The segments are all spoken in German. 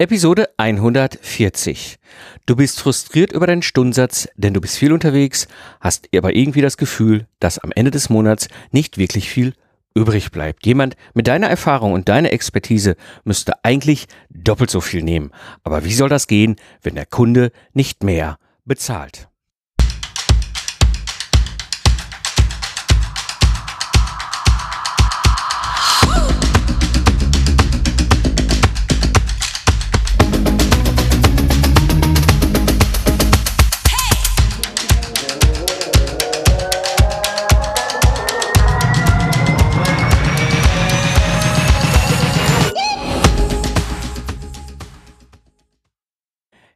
Episode 140. Du bist frustriert über deinen Stundensatz, denn du bist viel unterwegs, hast aber irgendwie das Gefühl, dass am Ende des Monats nicht wirklich viel übrig bleibt. Jemand mit deiner Erfahrung und deiner Expertise müsste eigentlich doppelt so viel nehmen. Aber wie soll das gehen, wenn der Kunde nicht mehr bezahlt?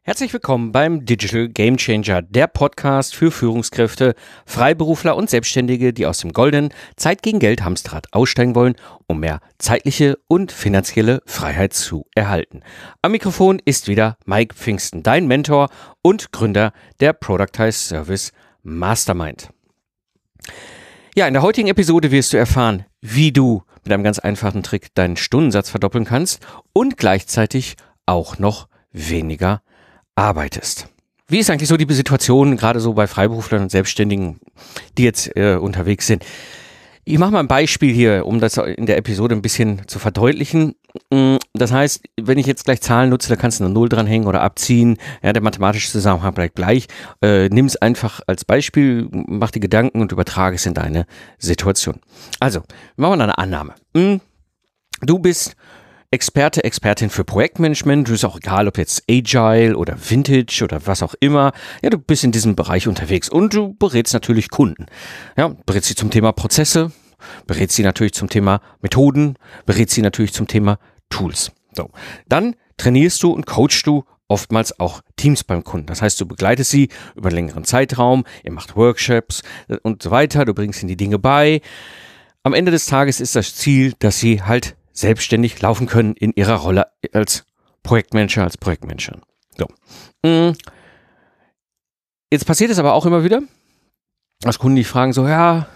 Herzlich willkommen beim Digital Game Changer, der Podcast für Führungskräfte, Freiberufler und Selbstständige, die aus dem goldenen Zeit gegen Geld Hamsterrad aussteigen wollen, um mehr zeitliche und finanzielle Freiheit zu erhalten. Am Mikrofon ist wieder Mike Pfingsten, dein Mentor und Gründer der Productize Service Mastermind. Ja, in der heutigen Episode wirst du erfahren, wie du mit einem ganz einfachen Trick deinen Stundensatz verdoppeln kannst und gleichzeitig auch noch weniger arbeitest. Wie ist eigentlich so die Situation, gerade so bei Freiberuflern und Selbstständigen, die jetzt äh, unterwegs sind? Ich mache mal ein Beispiel hier, um das in der Episode ein bisschen zu verdeutlichen. Mm, das heißt, wenn ich jetzt gleich Zahlen nutze, da kannst du eine Null dranhängen oder abziehen. Ja, der mathematische Zusammenhang bleibt gleich. Äh, Nimm es einfach als Beispiel, mach die Gedanken und übertrage es in deine Situation. Also, machen wir eine Annahme. Mm, du bist Experte, Expertin für Projektmanagement. Du ist auch egal, ob jetzt Agile oder Vintage oder was auch immer. Ja, du bist in diesem Bereich unterwegs und du berätst natürlich Kunden. Ja, berätst sie zum Thema Prozesse, berätst sie natürlich zum Thema Methoden, berätst sie natürlich zum Thema Tools. So. Dann trainierst du und coachst du oftmals auch Teams beim Kunden. Das heißt, du begleitest sie über einen längeren Zeitraum, ihr macht Workshops und so weiter, du bringst ihnen die Dinge bei. Am Ende des Tages ist das Ziel, dass sie halt selbstständig laufen können in ihrer Rolle als Projektmanager, als Projektmanager. So. Mm. Jetzt passiert es aber auch immer wieder, dass Kunden die fragen so, ja,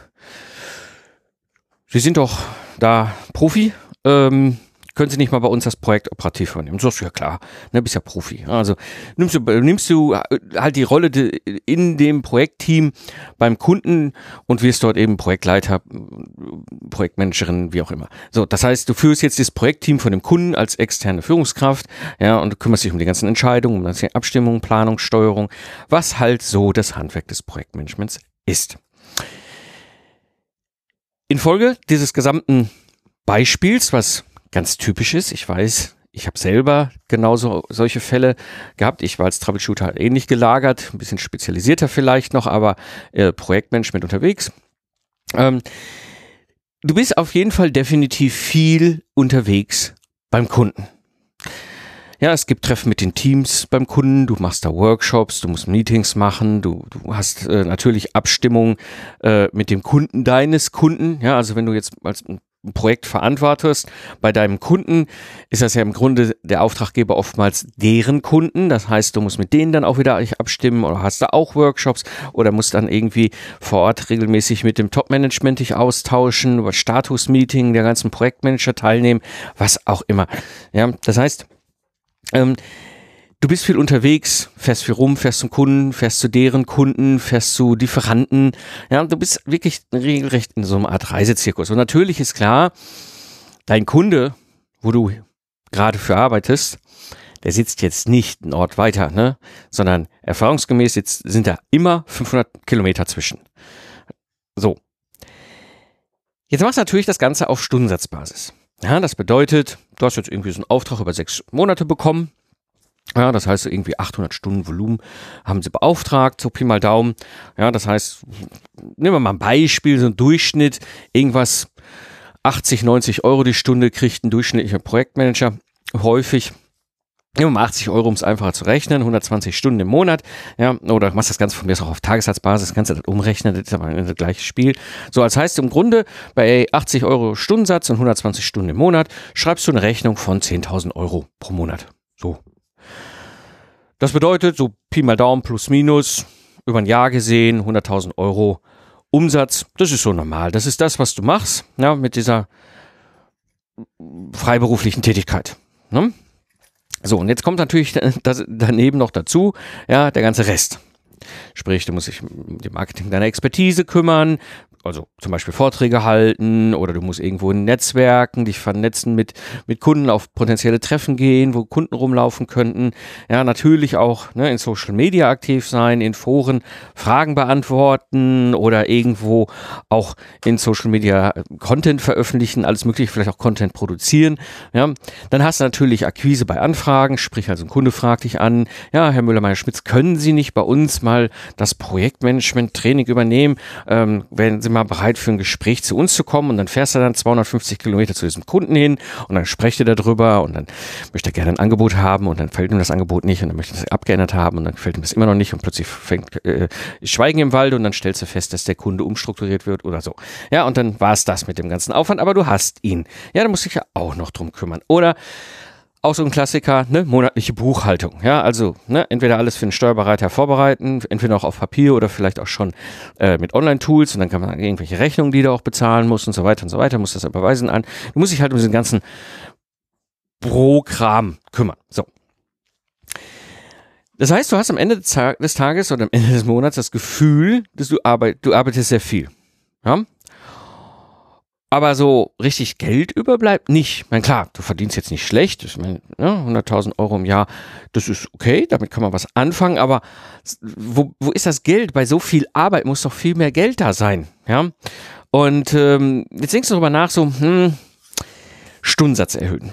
Sie sind doch da Profi, ähm, können Sie nicht mal bei uns das Projekt operativ übernehmen? So ist ja klar, ne, bist ja Profi. Also nimmst du, nimmst du halt die Rolle in dem Projektteam beim Kunden und wirst dort eben Projektleiter, Projektmanagerin, wie auch immer. So, das heißt, du führst jetzt das Projektteam von dem Kunden als externe Führungskraft, ja, und du kümmerst dich um die ganzen Entscheidungen, um die Abstimmung, Planung, Steuerung, was halt so das Handwerk des Projektmanagements ist. Infolge dieses gesamten Beispiels, was ganz typisch ist. Ich weiß, ich habe selber genauso solche Fälle gehabt. Ich war als Troubleshooter ähnlich gelagert, ein bisschen spezialisierter vielleicht noch, aber äh, Projektmanagement unterwegs. Ähm, du bist auf jeden Fall definitiv viel unterwegs beim Kunden. Ja, es gibt Treffen mit den Teams beim Kunden, du machst da Workshops, du musst Meetings machen, du, du hast äh, natürlich Abstimmung äh, mit dem Kunden deines Kunden. Ja, also wenn du jetzt als Projekt verantwortest. Bei deinem Kunden ist das ja im Grunde der Auftraggeber oftmals deren Kunden. Das heißt, du musst mit denen dann auch wieder abstimmen oder hast da auch Workshops oder musst dann irgendwie vor Ort regelmäßig mit dem Top-Management dich austauschen, über Status-Meeting der ganzen Projektmanager teilnehmen, was auch immer. Ja, das heißt, ähm, du bist viel unterwegs, fährst viel rum, fährst zum Kunden, fährst zu deren Kunden, fährst zu Lieferanten. Ja, du bist wirklich regelrecht in so einer Art Reisezirkus. Und natürlich ist klar, dein Kunde, wo du gerade für arbeitest, der sitzt jetzt nicht einen Ort weiter, ne? sondern erfahrungsgemäß jetzt sind da immer 500 Kilometer zwischen. So. Jetzt machst du natürlich das Ganze auf Stundensatzbasis. Ja, das bedeutet, du hast jetzt irgendwie so einen Auftrag über sechs Monate bekommen ja, das heißt, irgendwie 800 Stunden Volumen haben sie beauftragt, so Pi mal Daumen. Ja, das heißt, nehmen wir mal ein Beispiel, so ein Durchschnitt, irgendwas 80, 90 Euro die Stunde kriegt ein durchschnittlicher Projektmanager häufig. Nehmen wir mal 80 Euro, um es einfacher zu rechnen, 120 Stunden im Monat, ja, oder machst das Ganze von mir auch auf Tagessatzbasis, kannst du das umrechnen, das ist aber das gleiche Spiel. So, als heißt im Grunde, bei 80 Euro Stundensatz und 120 Stunden im Monat, schreibst du eine Rechnung von 10.000 Euro pro Monat. So, das bedeutet, so Pi mal Daumen plus minus, über ein Jahr gesehen, 100.000 Euro Umsatz. Das ist so normal. Das ist das, was du machst, ja, mit dieser freiberuflichen Tätigkeit. Ne? So, und jetzt kommt natürlich das daneben noch dazu, ja, der ganze Rest. Sprich, du musst dich um die Marketing deiner Expertise kümmern, also zum Beispiel Vorträge halten oder du musst irgendwo in Netzwerken dich vernetzen mit, mit Kunden auf potenzielle Treffen gehen, wo Kunden rumlaufen könnten. Ja, natürlich auch ne, in Social Media aktiv sein, in Foren Fragen beantworten oder irgendwo auch in Social Media Content veröffentlichen, alles mögliche, vielleicht auch Content produzieren. Ja, dann hast du natürlich Akquise bei Anfragen, sprich also ein Kunde fragt dich an, ja, Herr Müller-Meyer-Schmitz, können Sie nicht bei uns mal das Projektmanagement-Training übernehmen? Ähm, wenn Sie mal bereit für ein Gespräch zu uns zu kommen und dann fährst du dann 250 Kilometer zu diesem Kunden hin und dann sprecht ihr darüber und dann möchte er gerne ein Angebot haben und dann fällt ihm das Angebot nicht und dann möchte er es abgeändert haben und dann gefällt ihm das immer noch nicht und plötzlich fängt äh, Schweigen im Wald und dann stellst du fest, dass der Kunde umstrukturiert wird oder so. Ja, und dann war es das mit dem ganzen Aufwand, aber du hast ihn. Ja, da musst du dich ja auch noch drum kümmern. Oder auch so ein Klassiker, ne, monatliche Buchhaltung. Ja, also ne, entweder alles für den Steuerberater vorbereiten, entweder auch auf Papier oder vielleicht auch schon äh, mit Online-Tools und dann kann man irgendwelche Rechnungen, die du auch bezahlen musst und so weiter und so weiter, muss das überweisen an. Du musst dich halt um diesen ganzen Programm kümmern. So. Das heißt, du hast am Ende des Tages oder am Ende des Monats das Gefühl, dass du, arbeit, du arbeitest sehr viel. Ja? Aber so richtig Geld überbleibt nicht. Ich meine, klar, du verdienst jetzt nicht schlecht. Ich meine, ne, 100.000 Euro im Jahr, das ist okay, damit kann man was anfangen, aber wo, wo ist das Geld? Bei so viel Arbeit muss doch viel mehr Geld da sein. Ja? Und ähm, jetzt denkst du darüber nach, so, hm, Stundensatz erhöhen.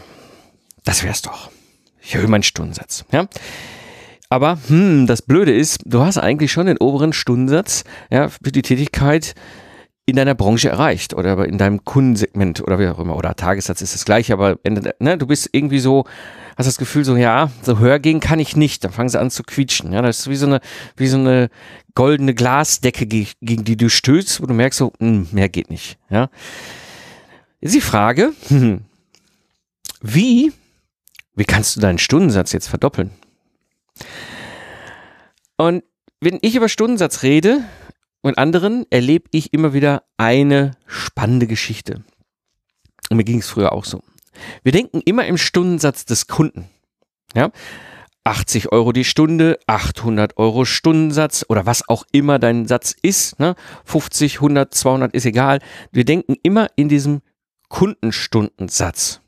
Das wär's doch. Ich erhöhe meinen Stundensatz. Ja? Aber hm, das Blöde ist, du hast eigentlich schon den oberen Stundensatz ja, für die Tätigkeit in deiner Branche erreicht oder in deinem Kundensegment oder wie auch immer oder Tagessatz ist das gleiche, aber ne, du bist irgendwie so, hast das Gefühl so, ja, so höher gehen kann ich nicht, dann fangen sie an zu quietschen, ja, das ist wie so eine, wie so eine goldene Glasdecke, gegen die du stößt, wo du merkst so, mh, hm, mehr geht nicht, ja. Jetzt die Frage, wie, wie kannst du deinen Stundensatz jetzt verdoppeln? Und wenn ich über Stundensatz rede, und anderen erlebe ich immer wieder eine spannende Geschichte. Und mir ging es früher auch so. Wir denken immer im Stundensatz des Kunden. Ja? 80 Euro die Stunde, 800 Euro Stundensatz oder was auch immer dein Satz ist. Ne? 50, 100, 200 ist egal. Wir denken immer in diesem Kundenstundensatz.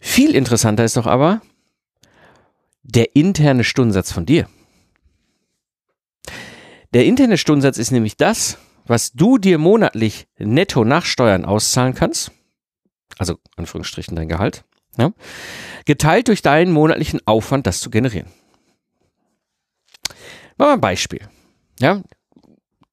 Viel interessanter ist doch aber der interne Stundensatz von dir. Der interne Stundensatz ist nämlich das, was du dir monatlich netto nach Steuern auszahlen kannst. Also Anführungsstrichen dein Gehalt. Ja, geteilt durch deinen monatlichen Aufwand, das zu generieren. Machen wir ein Beispiel. Ja,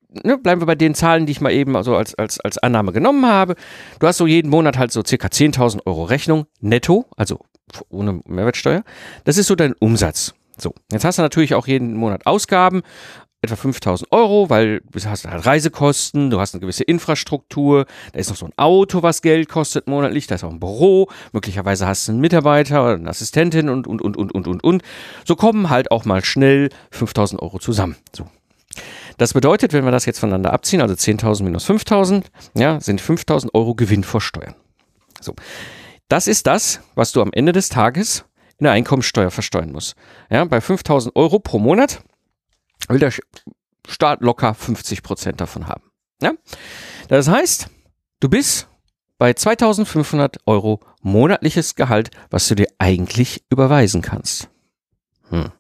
ne, bleiben wir bei den Zahlen, die ich mal eben also als, als, als Annahme genommen habe. Du hast so jeden Monat halt so circa 10.000 Euro Rechnung netto, also ohne Mehrwertsteuer. Das ist so dein Umsatz. So, jetzt hast du natürlich auch jeden Monat Ausgaben, etwa 5000 Euro, weil du hast halt Reisekosten, du hast eine gewisse Infrastruktur, da ist noch so ein Auto, was Geld kostet monatlich, da ist auch ein Büro, möglicherweise hast du einen Mitarbeiter oder eine Assistentin und, und, und, und, und, und, und. So kommen halt auch mal schnell 5000 Euro zusammen. So. Das bedeutet, wenn wir das jetzt voneinander abziehen, also 10.000 minus 5.000, ja, sind 5.000 Euro Gewinn vor Steuern. So. Das ist das, was du am Ende des Tages in der Einkommensteuer versteuern musst. Ja, bei 5.000 Euro pro Monat will der Staat locker 50 Prozent davon haben. Ja? Das heißt, du bist bei 2500 Euro monatliches Gehalt, was du dir eigentlich überweisen kannst. Hm.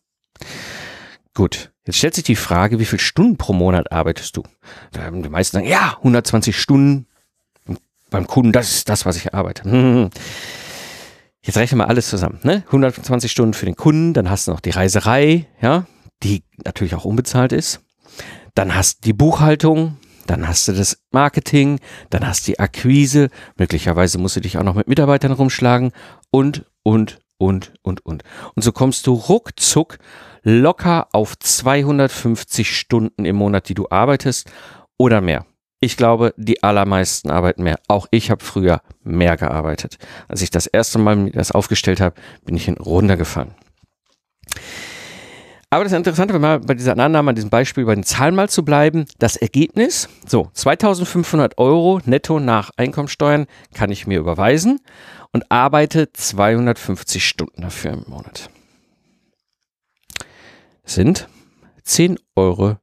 Gut, jetzt stellt sich die Frage, wie viele Stunden pro Monat arbeitest du? Die meisten sagen, ja, 120 Stunden beim Kunden, das ist das, was ich arbeite. Hm. Jetzt rechnen wir alles zusammen. Ne? 120 Stunden für den Kunden, dann hast du noch die Reiserei, ja, die natürlich auch unbezahlt ist. Dann hast du die Buchhaltung, dann hast du das Marketing, dann hast du die Akquise, möglicherweise musst du dich auch noch mit Mitarbeitern rumschlagen und, und, und, und, und. Und so kommst du ruckzuck locker auf 250 Stunden im Monat, die du arbeitest oder mehr. Ich glaube, die allermeisten arbeiten mehr. Auch ich habe früher mehr gearbeitet. Als ich das erste Mal mir das aufgestellt habe, bin ich runtergefallen. Aber das Interessante, wenn mal bei dieser Annahme, an diesem Beispiel bei den Zahlen mal zu bleiben, das Ergebnis, so 2500 Euro netto nach Einkommensteuern kann ich mir überweisen und arbeite 250 Stunden dafür im Monat. Sind 10 Euro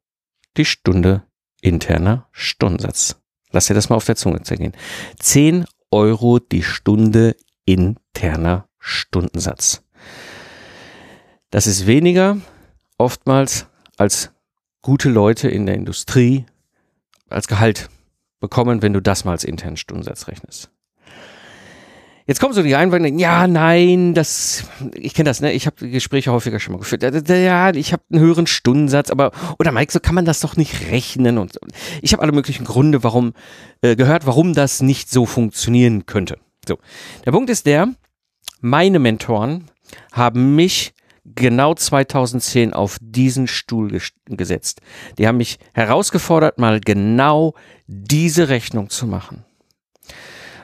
die Stunde interner Stundensatz. Lass dir das mal auf der Zunge zergehen. 10 Euro die Stunde interner Stundensatz. Das ist weniger oftmals als gute Leute in der Industrie als Gehalt bekommen, wenn du das mal als internen Stundensatz rechnest. Jetzt kommen so die Einwände, ja, nein, das, ich kenne das, ne? Ich habe Gespräche häufiger schon mal geführt. Ja, ich habe einen höheren Stundensatz, aber oder Mike, so kann man das doch nicht rechnen und ich habe alle möglichen Gründe, warum äh, gehört, warum das nicht so funktionieren könnte. So, der Punkt ist der, meine Mentoren haben mich genau 2010 auf diesen Stuhl gesetzt. Die haben mich herausgefordert, mal genau diese Rechnung zu machen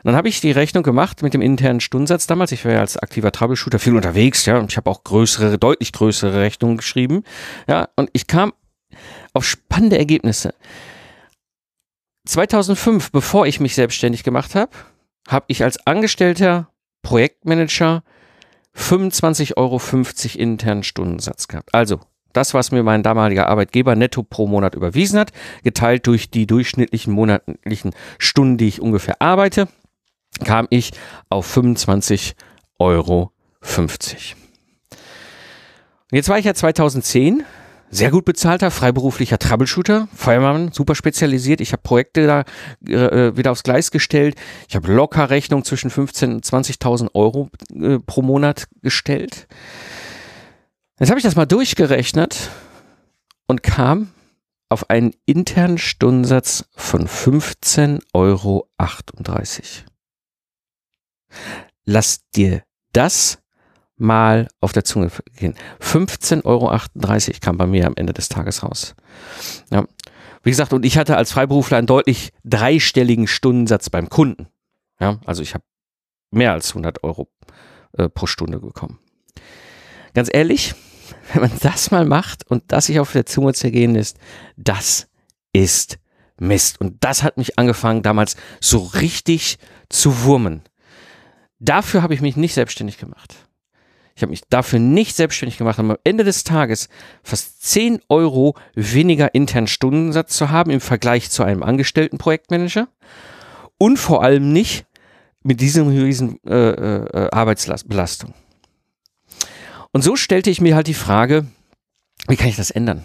dann habe ich die Rechnung gemacht mit dem internen Stundensatz damals. Ich war ja als aktiver Troubleshooter viel unterwegs, ja, und ich habe auch größere, deutlich größere Rechnungen geschrieben. Ja, und ich kam auf spannende Ergebnisse. 2005, bevor ich mich selbstständig gemacht habe, habe ich als angestellter Projektmanager 25,50 Euro internen Stundensatz gehabt. Also das, was mir mein damaliger Arbeitgeber netto pro Monat überwiesen hat, geteilt durch die durchschnittlichen monatlichen Stunden, die ich ungefähr arbeite kam ich auf 25,50 Euro. Jetzt war ich ja 2010 sehr gut bezahlter freiberuflicher Troubleshooter, Feuermann, super spezialisiert. Ich habe Projekte da äh, wieder aufs Gleis gestellt. Ich habe locker Rechnung zwischen 15.000 und 20.000 Euro äh, pro Monat gestellt. Jetzt habe ich das mal durchgerechnet und kam auf einen internen Stundensatz von 15,38 Euro. Lass dir das mal auf der Zunge gehen. 15,38 Euro kam bei mir am Ende des Tages raus. Ja. Wie gesagt, und ich hatte als Freiberufler einen deutlich dreistelligen Stundensatz beim Kunden. Ja, also ich habe mehr als 100 Euro äh, pro Stunde bekommen. Ganz ehrlich, wenn man das mal macht und das sich auf der Zunge zergehen lässt, das ist Mist. Und das hat mich angefangen, damals so richtig zu wurmen. Dafür habe ich mich nicht selbstständig gemacht. Ich habe mich dafür nicht selbstständig gemacht, um am Ende des Tages fast 10 Euro weniger internen Stundensatz zu haben im Vergleich zu einem angestellten Projektmanager und vor allem nicht mit diesem riesen äh, äh, Arbeitsbelastung. Und so stellte ich mir halt die Frage, wie kann ich das ändern?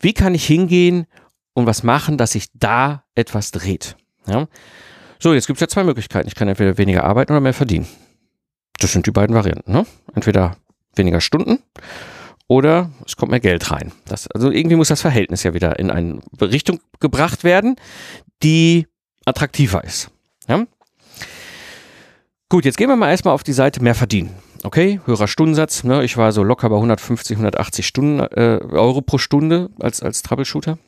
Wie kann ich hingehen und was machen, dass sich da etwas dreht? Ja? So, jetzt gibt es ja zwei Möglichkeiten. Ich kann entweder weniger arbeiten oder mehr verdienen. Das sind die beiden Varianten. Ne? Entweder weniger Stunden oder es kommt mehr Geld rein. Das, also irgendwie muss das Verhältnis ja wieder in eine Richtung gebracht werden, die attraktiver ist. Ja? Gut, jetzt gehen wir mal erstmal auf die Seite mehr verdienen. Okay, höherer Stundensatz. Ne? Ich war so locker bei 150, 180 Stunden, äh, Euro pro Stunde als, als Troubleshooter.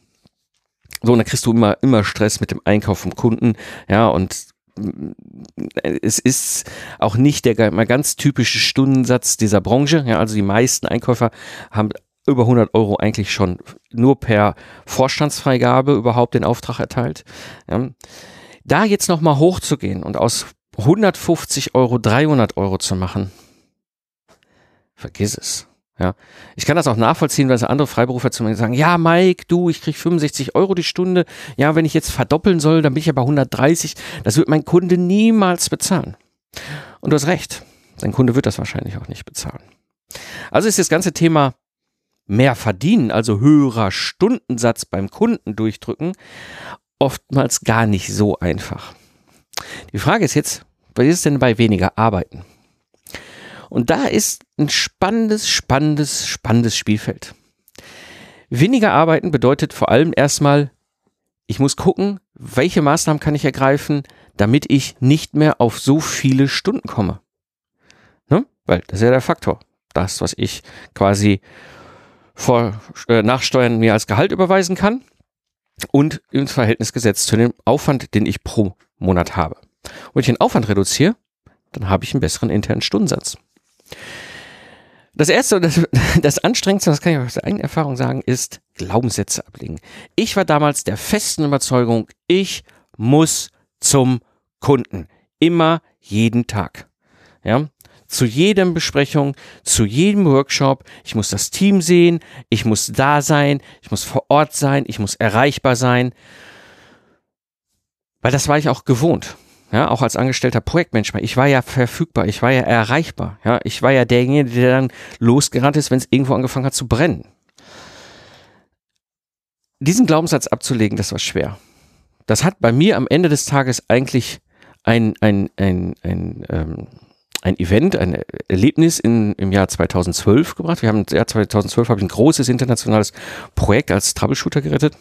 So, und dann kriegst du immer, immer Stress mit dem Einkauf vom Kunden, ja, und es ist auch nicht der mal ganz typische Stundensatz dieser Branche. Ja, also die meisten Einkäufer haben über 100 Euro eigentlich schon nur per Vorstandsfreigabe überhaupt den Auftrag erteilt. Ja. Da jetzt nochmal hochzugehen und aus 150 Euro 300 Euro zu machen, vergiss es. Ja, ich kann das auch nachvollziehen, weil andere Freiberufer zu mir sagen, ja, Mike, du, ich krieg 65 Euro die Stunde. Ja, wenn ich jetzt verdoppeln soll, dann bin ich ja bei 130. Das wird mein Kunde niemals bezahlen. Und du hast recht. Dein Kunde wird das wahrscheinlich auch nicht bezahlen. Also ist das ganze Thema mehr verdienen, also höherer Stundensatz beim Kunden durchdrücken, oftmals gar nicht so einfach. Die Frage ist jetzt, was ist denn bei weniger arbeiten? Und da ist ein spannendes, spannendes, spannendes Spielfeld. Weniger arbeiten bedeutet vor allem erstmal, ich muss gucken, welche Maßnahmen kann ich ergreifen, damit ich nicht mehr auf so viele Stunden komme. Ne? Weil das ist ja der Faktor. Das, was ich quasi vor äh, Nachsteuern mir als Gehalt überweisen kann und ins Verhältnis gesetzt zu dem Aufwand, den ich pro Monat habe. Und wenn ich den Aufwand reduziere, dann habe ich einen besseren internen Stundensatz. Das erste und das, das anstrengendste, das kann ich aus eigener Erfahrung sagen, ist Glaubenssätze ablegen. Ich war damals der festen Überzeugung, ich muss zum Kunden. Immer jeden Tag. Ja. Zu jedem Besprechung, zu jedem Workshop. Ich muss das Team sehen. Ich muss da sein. Ich muss vor Ort sein. Ich muss erreichbar sein. Weil das war ich auch gewohnt. Ja, auch als angestellter Projektmensch. Ich war ja verfügbar, ich war ja erreichbar. Ja, ich war ja derjenige, der dann losgerannt ist, wenn es irgendwo angefangen hat zu brennen. Diesen Glaubenssatz abzulegen, das war schwer. Das hat bei mir am Ende des Tages eigentlich ein, ein, ein, ein, ähm, ein Event, ein Erlebnis in, im Jahr 2012 gebracht. Wir haben im Jahr 2012 habe ich ein großes internationales Projekt als Troubleshooter gerettet.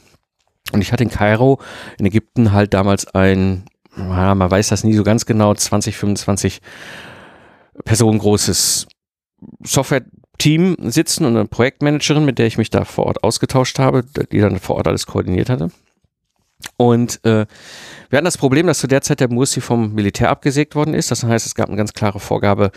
Und ich hatte in Kairo in Ägypten halt damals ein ja, man weiß das nie so ganz genau, 20, 25 Personen großes Software-Team sitzen und eine Projektmanagerin, mit der ich mich da vor Ort ausgetauscht habe, die dann vor Ort alles koordiniert hatte. Und äh, wir hatten das Problem, dass zu der Zeit der Mursi vom Militär abgesägt worden ist. Das heißt, es gab eine ganz klare Vorgabe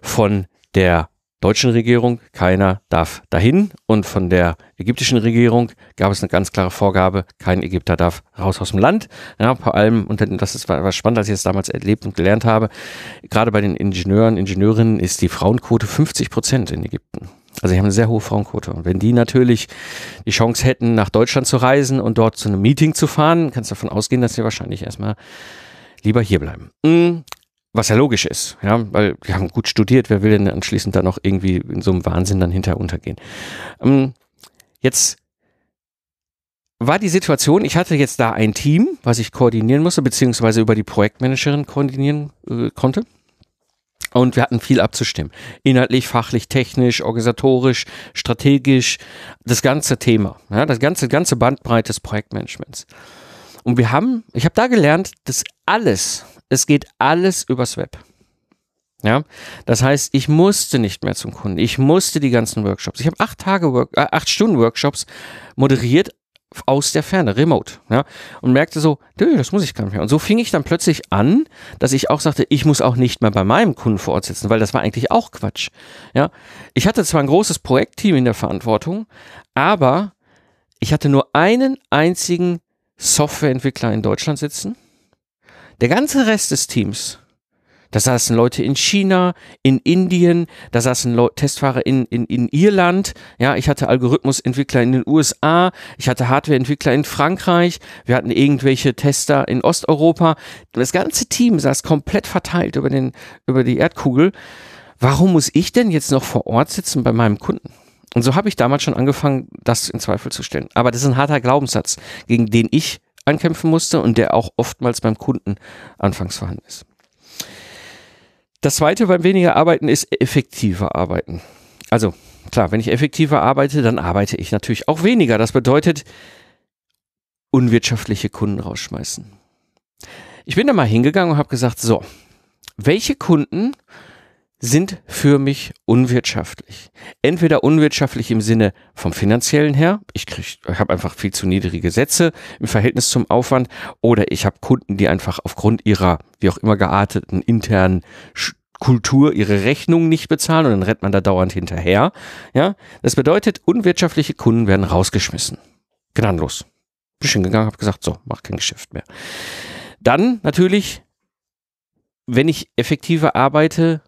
von der deutschen Regierung, keiner darf dahin. Und von der ägyptischen Regierung gab es eine ganz klare Vorgabe, kein Ägypter darf raus aus dem Land. Ja, vor allem, und das ist was spannend, als ich es damals erlebt und gelernt habe, gerade bei den Ingenieuren, Ingenieurinnen ist die Frauenquote 50 Prozent in Ägypten. Also sie haben eine sehr hohe Frauenquote. Und wenn die natürlich die Chance hätten, nach Deutschland zu reisen und dort zu einem Meeting zu fahren, kannst du davon ausgehen, dass sie wahrscheinlich erstmal lieber hier bleiben. Was ja logisch ist, ja, weil wir haben gut studiert, wer will denn anschließend da noch irgendwie in so einem Wahnsinn dann hinter untergehen? Ähm, jetzt war die Situation, ich hatte jetzt da ein Team, was ich koordinieren musste, beziehungsweise über die Projektmanagerin koordinieren äh, konnte. Und wir hatten viel abzustimmen. Inhaltlich, fachlich, technisch, organisatorisch, strategisch, das ganze Thema, ja, das ganze, ganze Bandbreite des Projektmanagements. Und wir haben, ich habe da gelernt, dass alles, es geht alles übers Web. Ja, das heißt, ich musste nicht mehr zum Kunden. Ich musste die ganzen Workshops. Ich habe acht Tage, Work, äh, acht Stunden Workshops moderiert aus der Ferne, remote, ja, und merkte so, das muss ich gar nicht mehr. Und so fing ich dann plötzlich an, dass ich auch sagte, ich muss auch nicht mehr bei meinem Kunden vor Ort sitzen, weil das war eigentlich auch Quatsch, ja. Ich hatte zwar ein großes Projektteam in der Verantwortung, aber ich hatte nur einen einzigen Softwareentwickler in Deutschland sitzen der ganze Rest des Teams, da saßen Leute in China, in Indien, da saßen Leute, Testfahrer in, in, in Irland, ja, ich hatte Algorithmusentwickler in den USA, ich hatte Hardwareentwickler in Frankreich, wir hatten irgendwelche Tester in Osteuropa. Das ganze Team saß komplett verteilt über, den, über die Erdkugel. Warum muss ich denn jetzt noch vor Ort sitzen bei meinem Kunden? Und so habe ich damals schon angefangen, das in Zweifel zu stellen. Aber das ist ein harter Glaubenssatz, gegen den ich ankämpfen musste und der auch oftmals beim Kunden anfangs vorhanden ist. Das zweite beim weniger arbeiten ist effektiver arbeiten. Also klar, wenn ich effektiver arbeite, dann arbeite ich natürlich auch weniger. Das bedeutet unwirtschaftliche Kunden rausschmeißen. Ich bin da mal hingegangen und habe gesagt, so, welche Kunden sind für mich unwirtschaftlich. Entweder unwirtschaftlich im Sinne vom finanziellen her, ich krieg, ich habe einfach viel zu niedrige Sätze im Verhältnis zum Aufwand, oder ich habe Kunden, die einfach aufgrund ihrer wie auch immer gearteten internen Kultur ihre Rechnungen nicht bezahlen und dann rennt man da dauernd hinterher. Ja, das bedeutet, unwirtschaftliche Kunden werden rausgeschmissen. Gnadenlos. Bin schon gegangen, habe gesagt, so, mach kein Geschäft mehr. Dann natürlich, wenn ich effektiver arbeite,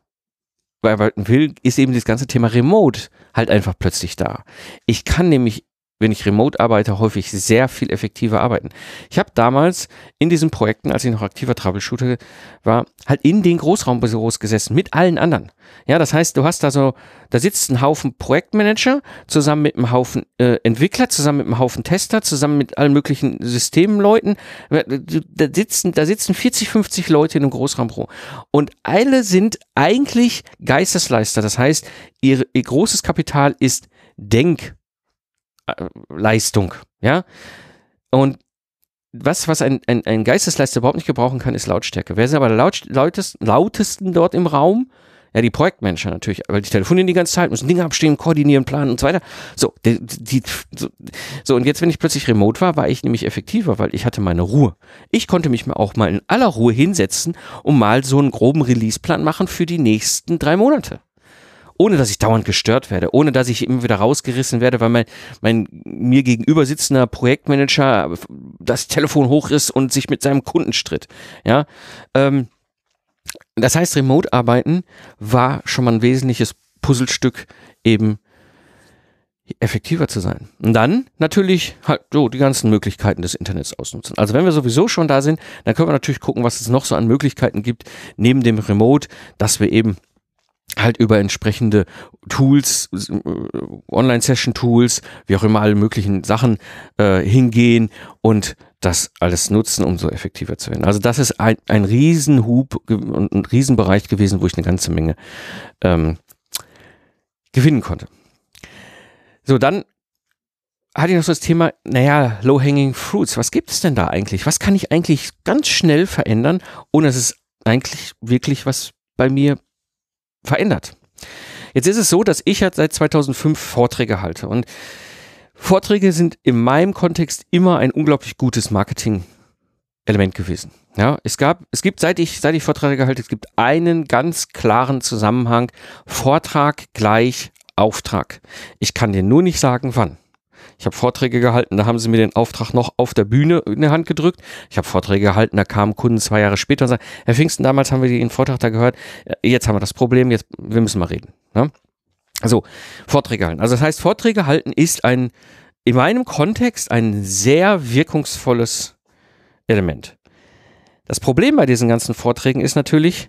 arbeiten will, ist eben das ganze Thema Remote halt einfach plötzlich da. Ich kann nämlich wenn ich remote arbeite, häufig sehr viel effektiver arbeiten. Ich habe damals in diesen Projekten, als ich noch aktiver Troubleshooter war, halt in den Großraumbüros gesessen mit allen anderen. Ja, das heißt, du hast da so, da sitzt ein Haufen Projektmanager zusammen mit einem Haufen äh, Entwickler, zusammen mit einem Haufen Tester, zusammen mit allen möglichen Systemleuten. Da sitzen, da sitzen 40, 50 Leute in einem Großraumbüro. Und alle sind eigentlich Geistesleister. Das heißt, ihr, ihr großes Kapital ist Denk Leistung, ja. Und was, was ein, ein, ein Geistesleister überhaupt nicht gebrauchen kann, ist Lautstärke. Wer sind aber laut, lautesten, lautesten dort im Raum? Ja, die Projektmanager natürlich, weil die telefonieren die ganze Zeit, müssen Dinge abstehen, koordinieren, planen und so weiter. So, die, die, so, so, und jetzt, wenn ich plötzlich remote war, war ich nämlich effektiver, weil ich hatte meine Ruhe. Ich konnte mich mal auch mal in aller Ruhe hinsetzen und mal so einen groben Releaseplan machen für die nächsten drei Monate. Ohne dass ich dauernd gestört werde, ohne dass ich immer wieder rausgerissen werde, weil mein, mein mir gegenüber sitzender Projektmanager das Telefon hoch ist und sich mit seinem Kunden stritt. Ja, ähm, das heißt, Remote-Arbeiten war schon mal ein wesentliches Puzzlestück eben effektiver zu sein. Und dann natürlich halt so die ganzen Möglichkeiten des Internets ausnutzen. Also wenn wir sowieso schon da sind, dann können wir natürlich gucken, was es noch so an Möglichkeiten gibt, neben dem Remote, dass wir eben halt über entsprechende Tools, äh, Online-Session-Tools, wie auch immer alle möglichen Sachen äh, hingehen und das alles nutzen, um so effektiver zu werden. Also das ist ein, ein Riesenhub und ein Riesenbereich gewesen, wo ich eine ganze Menge ähm, gewinnen konnte. So, dann hatte ich noch so das Thema, naja, Low-Hanging Fruits. Was gibt es denn da eigentlich? Was kann ich eigentlich ganz schnell verändern, ohne dass es eigentlich wirklich was bei mir verändert? Jetzt ist es so, dass ich halt seit 2005 Vorträge halte und Vorträge sind in meinem Kontext immer ein unglaublich gutes Marketing-Element gewesen. Ja, es gab, es gibt, seit ich, seit ich Vorträge halte, es gibt einen ganz klaren Zusammenhang. Vortrag gleich Auftrag. Ich kann dir nur nicht sagen, wann. Ich habe Vorträge gehalten, da haben sie mir den Auftrag noch auf der Bühne in die Hand gedrückt. Ich habe Vorträge gehalten, da kamen Kunden zwei Jahre später und sagten, Herr Pfingsten, damals haben wir den Vortrag da gehört, jetzt haben wir das Problem, jetzt, wir müssen mal reden. Ja? Also, Vorträge halten. Also das heißt, Vorträge halten ist ein, in meinem Kontext ein sehr wirkungsvolles Element. Das Problem bei diesen ganzen Vorträgen ist natürlich,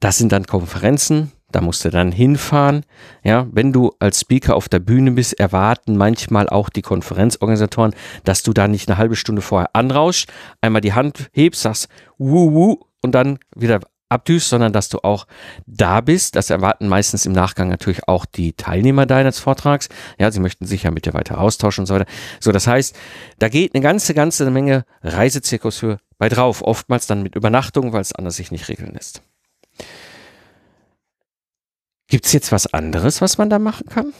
das sind dann Konferenzen, da musst du dann hinfahren. Ja, wenn du als Speaker auf der Bühne bist, erwarten manchmal auch die Konferenzorganisatoren, dass du da nicht eine halbe Stunde vorher anrauschst, einmal die Hand hebst, sagst wuh wuh und dann wieder abdüst, sondern dass du auch da bist. Das erwarten meistens im Nachgang natürlich auch die Teilnehmer deines Vortrags. Ja, sie möchten sich ja mit dir weiter austauschen und so weiter. So, das heißt, da geht eine ganze, ganze Menge Reisezirkus für bei drauf. Oftmals dann mit Übernachtung, weil es anders sich nicht regeln lässt. Gibt es jetzt was anderes, was man da machen kann?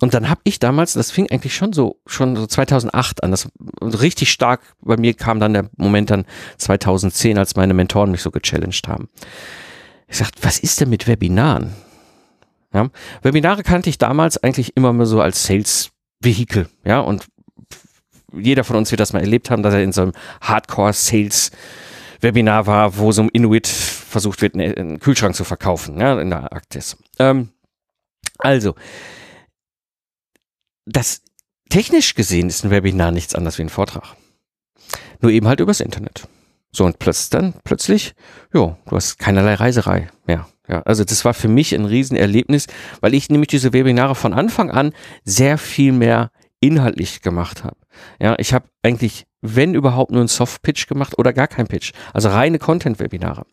Und dann habe ich damals, das fing eigentlich schon so, schon so 2008 an, das richtig stark, bei mir kam dann der Moment dann 2010, als meine Mentoren mich so gechallenged haben. Ich sagte, was ist denn mit Webinaren? Ja, Webinare kannte ich damals eigentlich immer nur so als Sales-Vehikel, ja, und jeder von uns wird das mal erlebt haben, dass er in so einem Hardcore-Sales Webinar war, wo so ein Inuit versucht wird, einen Kühlschrank zu verkaufen, ja, in der Arktis. Ähm, also, das technisch gesehen ist ein Webinar nichts anderes wie ein Vortrag. Nur eben halt übers Internet. So, und plötzlich dann, plötzlich, ja, du hast keinerlei Reiserei mehr. Ja, also das war für mich ein Riesenerlebnis, weil ich nämlich diese Webinare von Anfang an sehr viel mehr inhaltlich gemacht habe. Ja, ich habe eigentlich wenn überhaupt nur ein Soft-Pitch gemacht oder gar kein Pitch. Also reine Content-Webinare.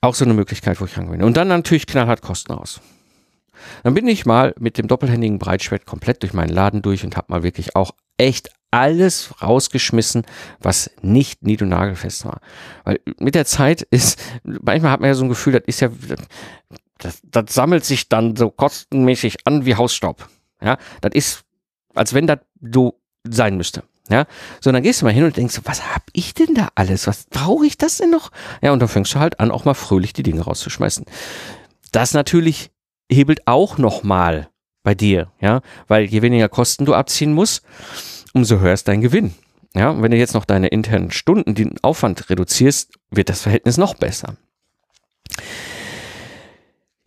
Auch so eine Möglichkeit, wo ich rangehen Und dann natürlich knallhart Kosten aus. Dann bin ich mal mit dem doppelhändigen Breitschwert komplett durch meinen Laden durch und habe mal wirklich auch echt alles rausgeschmissen, was nicht nied- und nagelfest war. Weil mit der Zeit ist, manchmal hat man ja so ein Gefühl, das ist ja, das, das sammelt sich dann so kostenmäßig an wie Hausstaub. Ja, das ist, als wenn das so sein müsste. Ja, so dann gehst du mal hin und denkst, was hab ich denn da alles? Was brauche ich das denn noch? Ja, und dann fängst du halt an, auch mal fröhlich die Dinge rauszuschmeißen. Das natürlich hebelt auch nochmal bei dir, ja, weil je weniger Kosten du abziehen musst, umso höher ist dein Gewinn. Ja, und wenn du jetzt noch deine internen Stunden, den Aufwand reduzierst, wird das Verhältnis noch besser.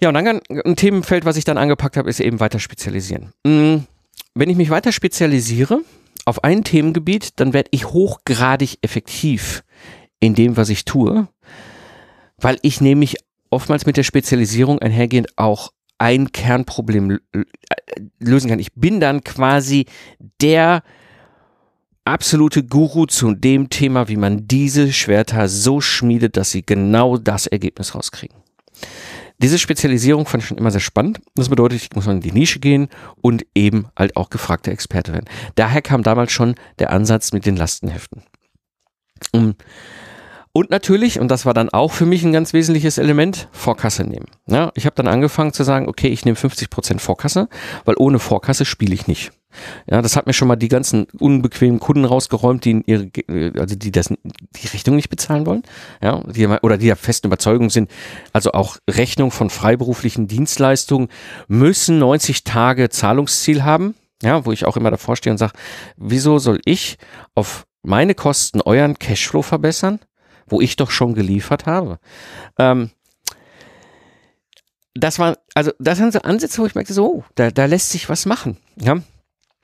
Ja, und dann ein Themenfeld, was ich dann angepackt habe, ist eben weiter spezialisieren. Hm, wenn ich mich weiter spezialisiere, auf ein Themengebiet, dann werde ich hochgradig effektiv in dem, was ich tue, weil ich nämlich oftmals mit der Spezialisierung einhergehend auch ein Kernproblem lösen kann. Ich bin dann quasi der absolute Guru zu dem Thema, wie man diese Schwerter so schmiedet, dass sie genau das Ergebnis rauskriegen. Diese Spezialisierung fand ich schon immer sehr spannend. Das bedeutet, ich muss in die Nische gehen und eben halt auch gefragte Experte werden. Daher kam damals schon der Ansatz mit den Lastenheften. Und natürlich, und das war dann auch für mich ein ganz wesentliches Element, Vorkasse nehmen. Ja, ich habe dann angefangen zu sagen, okay, ich nehme 50% Vorkasse, weil ohne Vorkasse spiele ich nicht. Ja, das hat mir schon mal die ganzen unbequemen Kunden rausgeräumt, die ihre, also die das, die Rechnung nicht bezahlen wollen, ja, die, oder die der festen Überzeugung sind, also auch Rechnung von freiberuflichen Dienstleistungen müssen 90 Tage Zahlungsziel haben, ja, wo ich auch immer davor stehe und sage, wieso soll ich auf meine Kosten euren Cashflow verbessern, wo ich doch schon geliefert habe? Ähm, das war, also das sind so Ansätze, wo ich merkte, so, oh, da, da lässt sich was machen. Ja?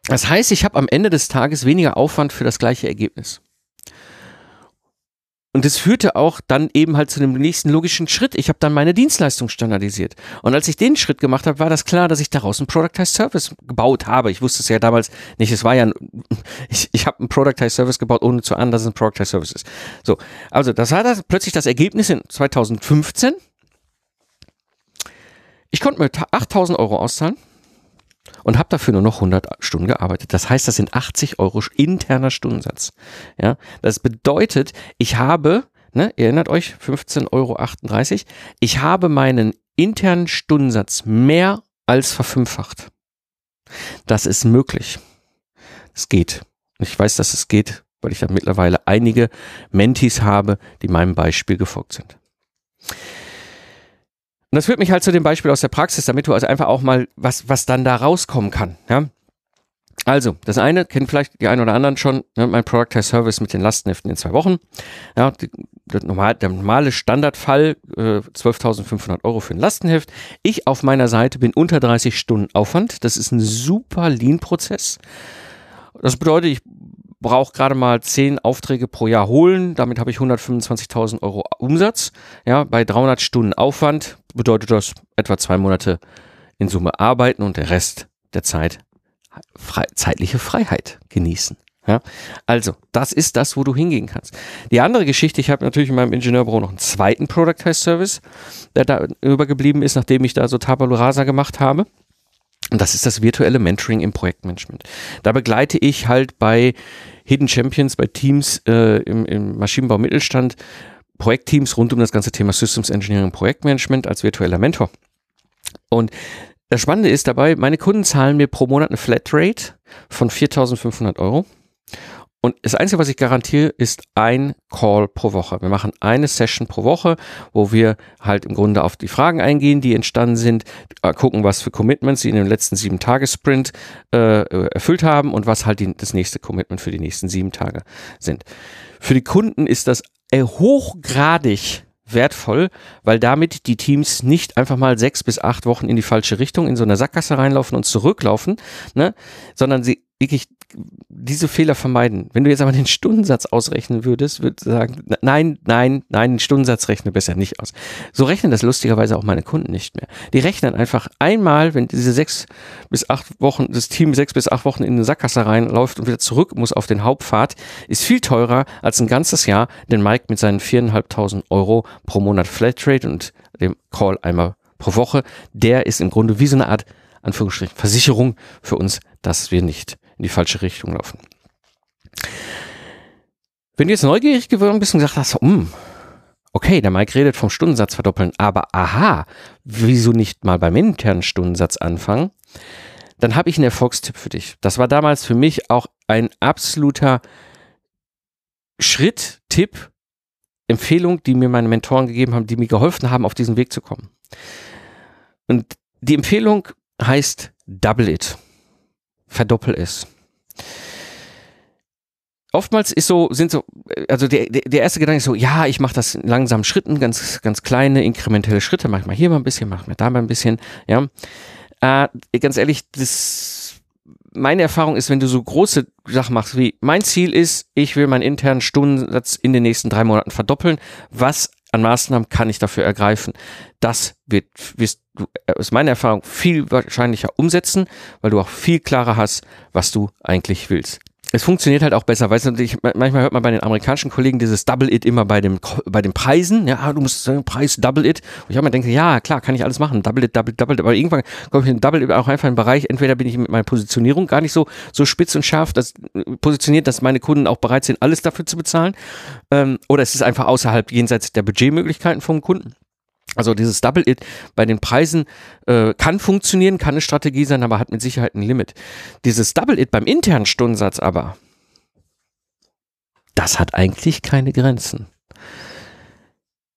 Das heißt, ich habe am Ende des Tages weniger Aufwand für das gleiche Ergebnis. Und das führte auch dann eben halt zu dem nächsten logischen Schritt. Ich habe dann meine Dienstleistung standardisiert. Und als ich den Schritt gemacht habe, war das klar, dass ich daraus einen Productized Service gebaut habe. Ich wusste es ja damals nicht. Es war ja, ein, ich, ich habe einen Productized Service gebaut, ohne zu ahnen, dass es ein Productized Service ist. So, also das war das, plötzlich das Ergebnis in 2015. Ich konnte mir 8000 Euro auszahlen und habe dafür nur noch 100 Stunden gearbeitet. Das heißt, das sind 80 Euro interner Stundensatz. Ja, das bedeutet, ich habe, ne, ihr erinnert euch, 15,38 Euro, ich habe meinen internen Stundensatz mehr als verfünffacht. Das ist möglich. Es geht. Ich weiß, dass es geht, weil ich ja mittlerweile einige Mentis habe, die meinem Beispiel gefolgt sind. Und das führt mich halt zu dem Beispiel aus der Praxis, damit du also einfach auch mal, was, was dann da rauskommen kann. Ja? Also, das eine kennen vielleicht die einen oder anderen schon, ne, mein Productize Service mit den Lastenheften in zwei Wochen. Ja, die, der, normal, der normale Standardfall, äh, 12.500 Euro für ein Lastenheft. Ich auf meiner Seite bin unter 30 Stunden Aufwand. Das ist ein super Lean-Prozess. Das bedeutet, ich brauche gerade mal zehn Aufträge pro Jahr holen. Damit habe ich 125.000 Euro Umsatz. Ja, bei 300 Stunden Aufwand bedeutet das etwa zwei Monate in Summe arbeiten und der Rest der Zeit frei, zeitliche Freiheit genießen. Ja, also, das ist das, wo du hingehen kannst. Die andere Geschichte, ich habe natürlich in meinem Ingenieurbüro noch einen zweiten Productized Service, der da übergeblieben ist, nachdem ich da so Tabula Rasa gemacht habe. Und das ist das virtuelle Mentoring im Projektmanagement. Da begleite ich halt bei Hidden Champions, bei Teams äh, im, im Maschinenbau Mittelstand, Projektteams rund um das ganze Thema Systems Engineering und Projektmanagement als virtueller Mentor. Und das Spannende ist dabei, meine Kunden zahlen mir pro Monat eine Flatrate von 4.500 Euro. Und das Einzige, was ich garantiere, ist ein Call pro Woche. Wir machen eine Session pro Woche, wo wir halt im Grunde auf die Fragen eingehen, die entstanden sind, äh, gucken, was für Commitments sie in dem letzten sieben Tage Sprint äh, erfüllt haben und was halt die, das nächste Commitment für die nächsten sieben Tage sind. Für die Kunden ist das hochgradig wertvoll, weil damit die Teams nicht einfach mal sechs bis acht Wochen in die falsche Richtung in so einer Sackgasse reinlaufen und zurücklaufen, ne, sondern sie wirklich diese Fehler vermeiden. Wenn du jetzt aber den Stundensatz ausrechnen würdest, würde sagen, nein, nein, nein, den Stundensatz rechne besser nicht aus. So rechnen das lustigerweise auch meine Kunden nicht mehr. Die rechnen einfach einmal, wenn diese sechs bis acht Wochen, das Team sechs bis acht Wochen in eine Sackgasse reinläuft und wieder zurück muss auf den Hauptpfad, ist viel teurer als ein ganzes Jahr, den Mike mit seinen viereinhalbtausend Euro pro Monat Flatrate und dem Call einmal pro Woche, der ist im Grunde wie so eine Art Anführungsstrichen Versicherung für uns, dass wir nicht in die falsche Richtung laufen. Wenn du jetzt neugierig geworden bist und gesagt hast, hm, okay, der Mike redet vom Stundensatz verdoppeln, aber aha, wieso nicht mal beim internen Stundensatz anfangen? Dann habe ich einen Erfolgstipp für dich. Das war damals für mich auch ein absoluter Schritt, Tipp, Empfehlung, die mir meine Mentoren gegeben haben, die mir geholfen haben, auf diesen Weg zu kommen. Und die Empfehlung heißt Double It verdoppel es. Oftmals ist so, sind so, also der, der erste Gedanke ist so, ja, ich mache das in langsamen Schritten, ganz, ganz kleine, inkrementelle Schritte, mach mal hier mal ein bisschen, mach mal da mal ein bisschen, ja. Äh, ganz ehrlich, das, meine Erfahrung ist, wenn du so große Sachen machst wie, mein Ziel ist, ich will meinen internen Stundensatz in den nächsten drei Monaten verdoppeln, was an Maßnahmen kann ich dafür ergreifen? Das wird, wirst du aus meiner Erfahrung viel wahrscheinlicher umsetzen, weil du auch viel klarer hast, was du eigentlich willst es funktioniert halt auch besser. Weißt du, ich, manchmal hört man bei den amerikanischen Kollegen dieses Double It immer bei dem, bei den Preisen. Ja, du musst den Preis Double It. Und ich habe mir denke, ja, klar, kann ich alles machen. Double It, Double It, Double It. Aber irgendwann komme ich in Double It auch einfach in den Bereich. Entweder bin ich mit meiner Positionierung gar nicht so, so spitz und scharf, dass, positioniert, dass meine Kunden auch bereit sind, alles dafür zu bezahlen. Ähm, oder es ist einfach außerhalb jenseits der Budgetmöglichkeiten vom Kunden. Also dieses Double It bei den Preisen äh, kann funktionieren, kann eine Strategie sein, aber hat mit Sicherheit ein Limit. Dieses Double It beim internen Stundensatz aber, das hat eigentlich keine Grenzen.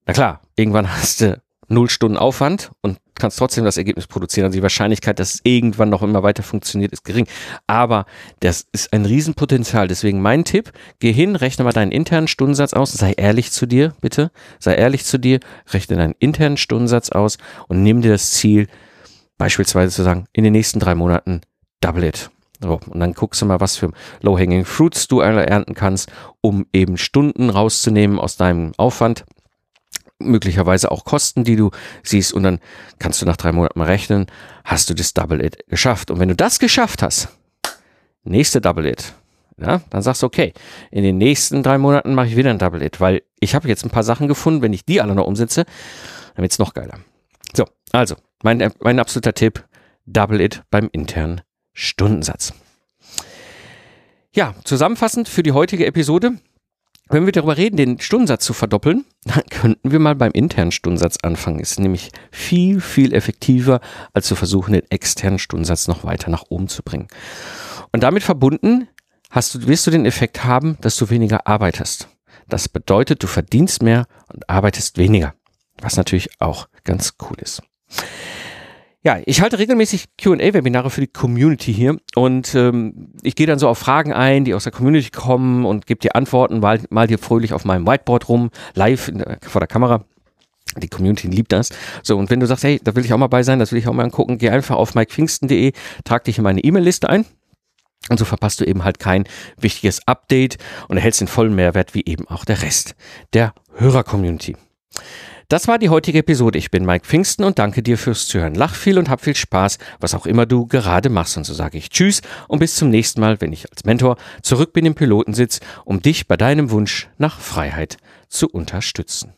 Na klar, irgendwann hast du null Stunden Aufwand und kannst trotzdem das Ergebnis produzieren. Also die Wahrscheinlichkeit, dass es irgendwann noch immer weiter funktioniert, ist gering. Aber das ist ein Riesenpotenzial. Deswegen mein Tipp, geh hin, rechne mal deinen internen Stundensatz aus, sei ehrlich zu dir, bitte. Sei ehrlich zu dir, rechne deinen internen Stundensatz aus und nimm dir das Ziel, beispielsweise zu sagen, in den nächsten drei Monaten double it. So, und dann guckst du mal, was für Low-Hanging Fruits du ernten kannst, um eben Stunden rauszunehmen aus deinem Aufwand möglicherweise auch Kosten, die du siehst und dann kannst du nach drei Monaten mal rechnen, hast du das Double It geschafft. Und wenn du das geschafft hast, nächste Double It, ja, dann sagst du, okay, in den nächsten drei Monaten mache ich wieder ein Double It, weil ich habe jetzt ein paar Sachen gefunden, wenn ich die alle noch umsetze, dann wird es noch geiler. So, also, mein, mein absoluter Tipp, Double It beim internen Stundensatz. Ja, zusammenfassend für die heutige Episode. Wenn wir darüber reden, den Stundensatz zu verdoppeln, dann könnten wir mal beim internen Stundensatz anfangen. Ist nämlich viel, viel effektiver, als zu versuchen, den externen Stundensatz noch weiter nach oben zu bringen. Und damit verbunden hast du, wirst du den Effekt haben, dass du weniger arbeitest. Das bedeutet, du verdienst mehr und arbeitest weniger. Was natürlich auch ganz cool ist. Ja, ich halte regelmäßig QA-Webinare für die Community hier und ähm, ich gehe dann so auf Fragen ein, die aus der Community kommen und gebe dir Antworten, mal, mal dir fröhlich auf meinem Whiteboard rum, live der, vor der Kamera. Die Community liebt das. So, und wenn du sagst, hey, da will ich auch mal bei sein, das will ich auch mal angucken, geh einfach auf mikepfingsten.de, trag dich in meine E-Mail-Liste ein. Und so verpasst du eben halt kein wichtiges Update und erhältst den vollen Mehrwert wie eben auch der Rest der Hörer-Community. Das war die heutige Episode. Ich bin Mike Pfingsten und danke dir fürs Zuhören. Lach viel und hab viel Spaß, was auch immer du gerade machst. Und so sage ich Tschüss und bis zum nächsten Mal, wenn ich als Mentor zurück bin im Pilotensitz, um dich bei deinem Wunsch nach Freiheit zu unterstützen.